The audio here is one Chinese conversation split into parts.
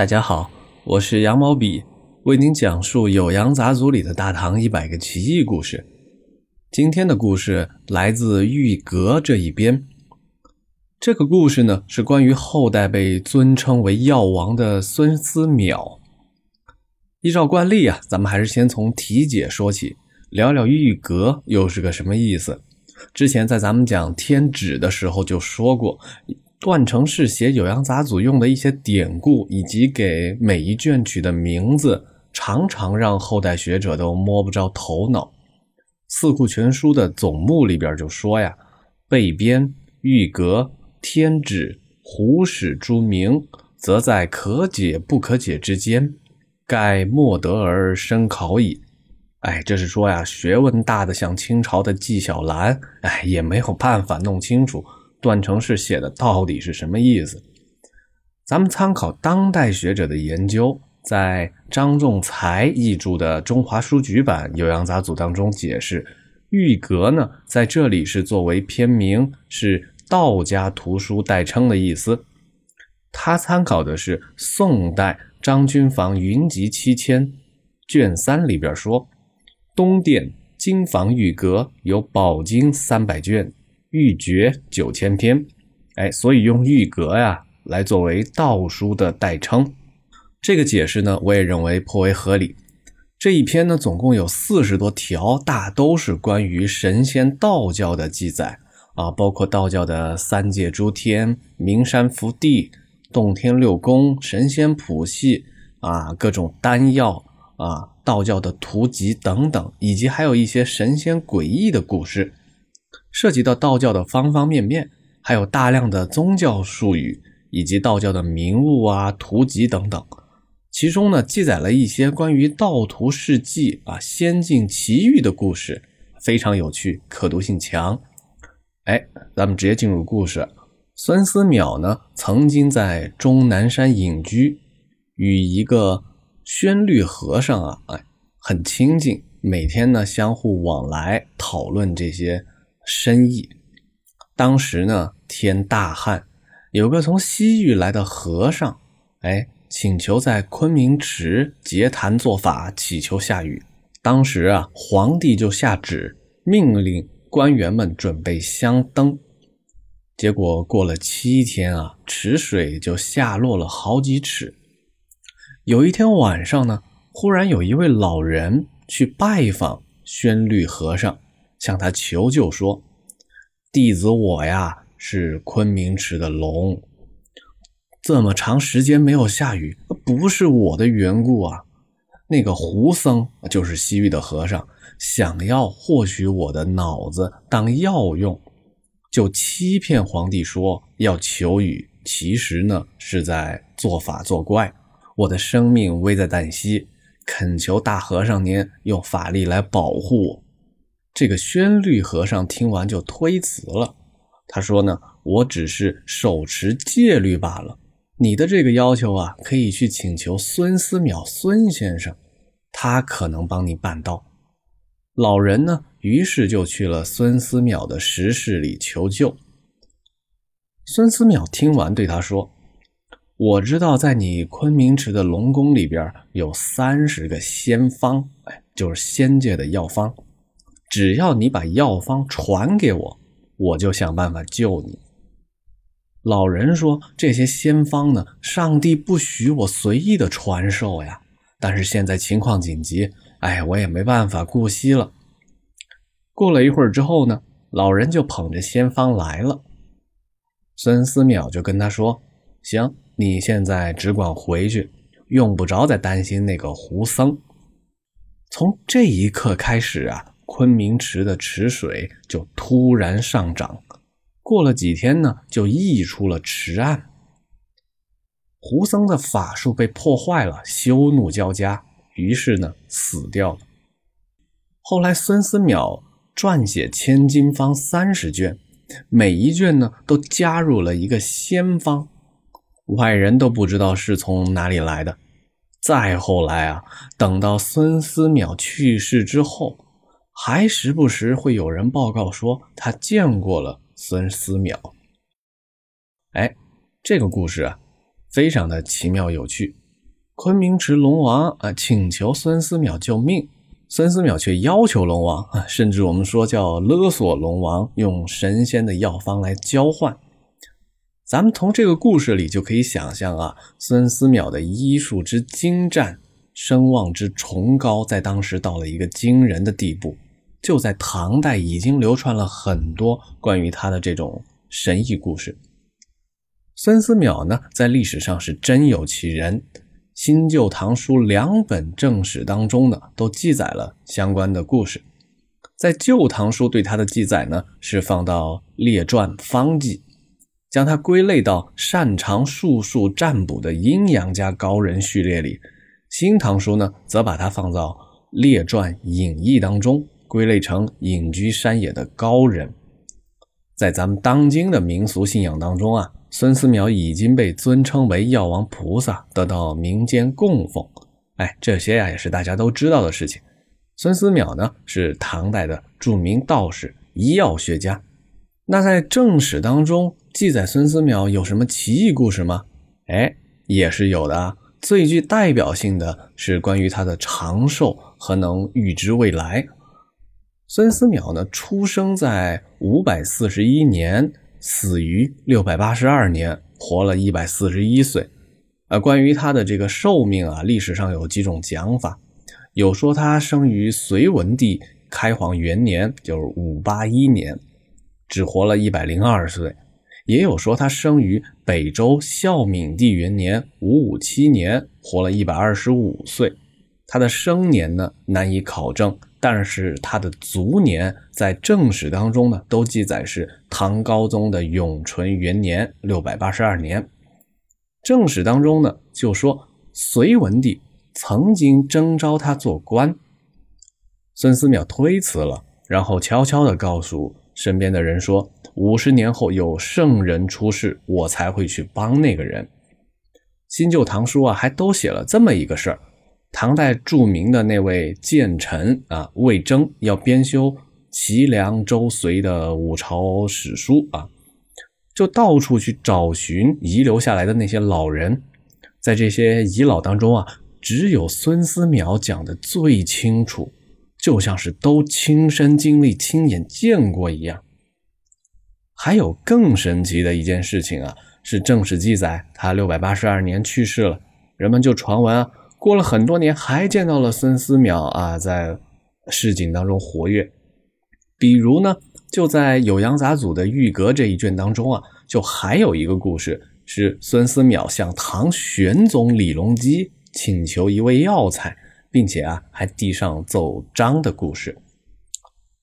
大家好，我是羊毛笔，为您讲述《酉阳杂族》里的大唐一百个奇异故事。今天的故事来自玉阁这一边。这个故事呢，是关于后代被尊称为药王的孙思邈。依照惯例啊，咱们还是先从题解说起，聊聊玉阁又是个什么意思。之前在咱们讲天旨的时候就说过。段成式写《酉阳杂俎》用的一些典故，以及给每一卷取的名字，常常让后代学者都摸不着头脑。《四库全书》的总目里边就说呀：“备编玉阁天旨胡史诸名，则在可解不可解之间，盖莫得而深考矣。”哎，这是说呀，学问大的像清朝的纪晓岚，哎，也没有办法弄清楚。段成式写的到底是什么意思？咱们参考当代学者的研究，在张仲才译著的《中华书局版酉阳杂俎》当中解释，玉阁呢在这里是作为篇名，是道家图书代称的意思。他参考的是宋代张君房《云集七千》卷三里边说，东殿金房玉阁有宝经三百卷。玉珏九千篇，哎，所以用玉阁呀来作为道书的代称。这个解释呢，我也认为颇为合理。这一篇呢，总共有四十多条，大都是关于神仙道教的记载啊，包括道教的三界诸天、名山福地、洞天六宫、神仙谱系啊，各种丹药啊，道教的图籍等等，以及还有一些神仙诡异的故事。涉及到道教的方方面面，还有大量的宗教术语以及道教的名物啊、图籍等等。其中呢，记载了一些关于道图事迹啊、仙境奇遇的故事，非常有趣，可读性强。哎，咱们直接进入故事。孙思邈呢，曾经在终南山隐居，与一个宣律和尚啊，哎，很亲近，每天呢相互往来，讨论这些。深意。当时呢，天大旱，有个从西域来的和尚，哎，请求在昆明池结坛做法，祈求下雨。当时啊，皇帝就下旨，命令官员们准备香灯。结果过了七天啊，池水就下落了好几尺。有一天晚上呢，忽然有一位老人去拜访宣律和尚。向他求救说：“弟子我呀，是昆明池的龙，这么长时间没有下雨，不是我的缘故啊。那个胡僧就是西域的和尚，想要获取我的脑子当药用，就欺骗皇帝说要求雨，其实呢是在做法作怪。我的生命危在旦夕，恳求大和尚您用法力来保护我。”这个宣律和尚听完就推辞了，他说呢：“我只是手持戒律罢了，你的这个要求啊，可以去请求孙思邈孙先生，他可能帮你办到。”老人呢，于是就去了孙思邈的石室里求救。孙思邈听完对他说：“我知道在你昆明池的龙宫里边有三十个仙方，哎，就是仙界的药方。”只要你把药方传给我，我就想办法救你。老人说：“这些仙方呢，上帝不许我随意的传授呀。但是现在情况紧急，哎，我也没办法顾惜了。”过了一会儿之后呢，老人就捧着仙方来了。孙思邈就跟他说：“行，你现在只管回去，用不着再担心那个胡僧。”从这一刻开始啊。昆明池的池水就突然上涨，过了几天呢，就溢出了池岸。胡僧的法术被破坏了，羞怒交加，于是呢死掉了。后来孙思邈撰写《千金方》三十卷，每一卷呢都加入了一个仙方，外人都不知道是从哪里来的。再后来啊，等到孙思邈去世之后。还时不时会有人报告说他见过了孙思邈。哎，这个故事啊，非常的奇妙有趣。昆明池龙王啊请求孙思邈救命，孙思邈却要求龙王啊，甚至我们说叫勒索龙王，用神仙的药方来交换。咱们从这个故事里就可以想象啊，孙思邈的医术之精湛，声望之崇高，在当时到了一个惊人的地步。就在唐代，已经流传了很多关于他的这种神异故事。孙思邈呢，在历史上是真有其人。新旧唐书两本正史当中呢，都记载了相关的故事。在旧唐书对他的记载呢，是放到《列传方记》，将他归类到擅长术数占卜的阴阳家高人序列里。新唐书呢，则把他放到《列传隐逸》当中，归类成隐居山野的高人。在咱们当今的民俗信仰当中啊。孙思邈已经被尊称为药王菩萨，得到民间供奉。哎，这些呀也是大家都知道的事情。孙思邈呢是唐代的著名道士、医药学家。那在正史当中记载孙思邈有什么奇异故事吗？哎，也是有的啊。最具代表性的是关于他的长寿和能预知未来。孙思邈呢出生在五百四十一年。死于六百八十二年，活了一百四十一岁。啊，关于他的这个寿命啊，历史上有几种讲法，有说他生于隋文帝开皇元年，就是五八一年，只活了一百零二岁；也有说他生于北周孝敏帝元年五五七年，活了一百二十五岁。他的生年呢，难以考证。但是他的卒年在正史当中呢，都记载是唐高宗的永淳元年六百八十二年。正史当中呢，就说隋文帝曾经征召他做官，孙思邈推辞了，然后悄悄地告诉身边的人说，五十年后有圣人出世，我才会去帮那个人。新旧唐书啊，还都写了这么一个事儿。唐代著名的那位谏臣啊，魏征要编修齐梁周隋的五朝史书啊，就到处去找寻遗留下来的那些老人，在这些遗老当中啊，只有孙思邈讲的最清楚，就像是都亲身经历、亲眼见过一样。还有更神奇的一件事情啊，是正史记载他六百八十二年去世了，人们就传闻啊。过了很多年，还见到了孙思邈啊，在市井当中活跃。比如呢，就在《酉阳杂俎》的《玉阁》这一卷当中啊，就还有一个故事，是孙思邈向唐玄宗李隆基请求一味药材，并且啊，还递上奏章的故事。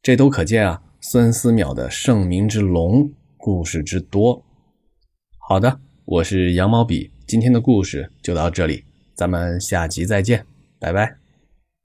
这都可见啊，孙思邈的盛名之隆，故事之多。好的，我是羊毛笔，今天的故事就到这里。咱们下集再见，拜拜。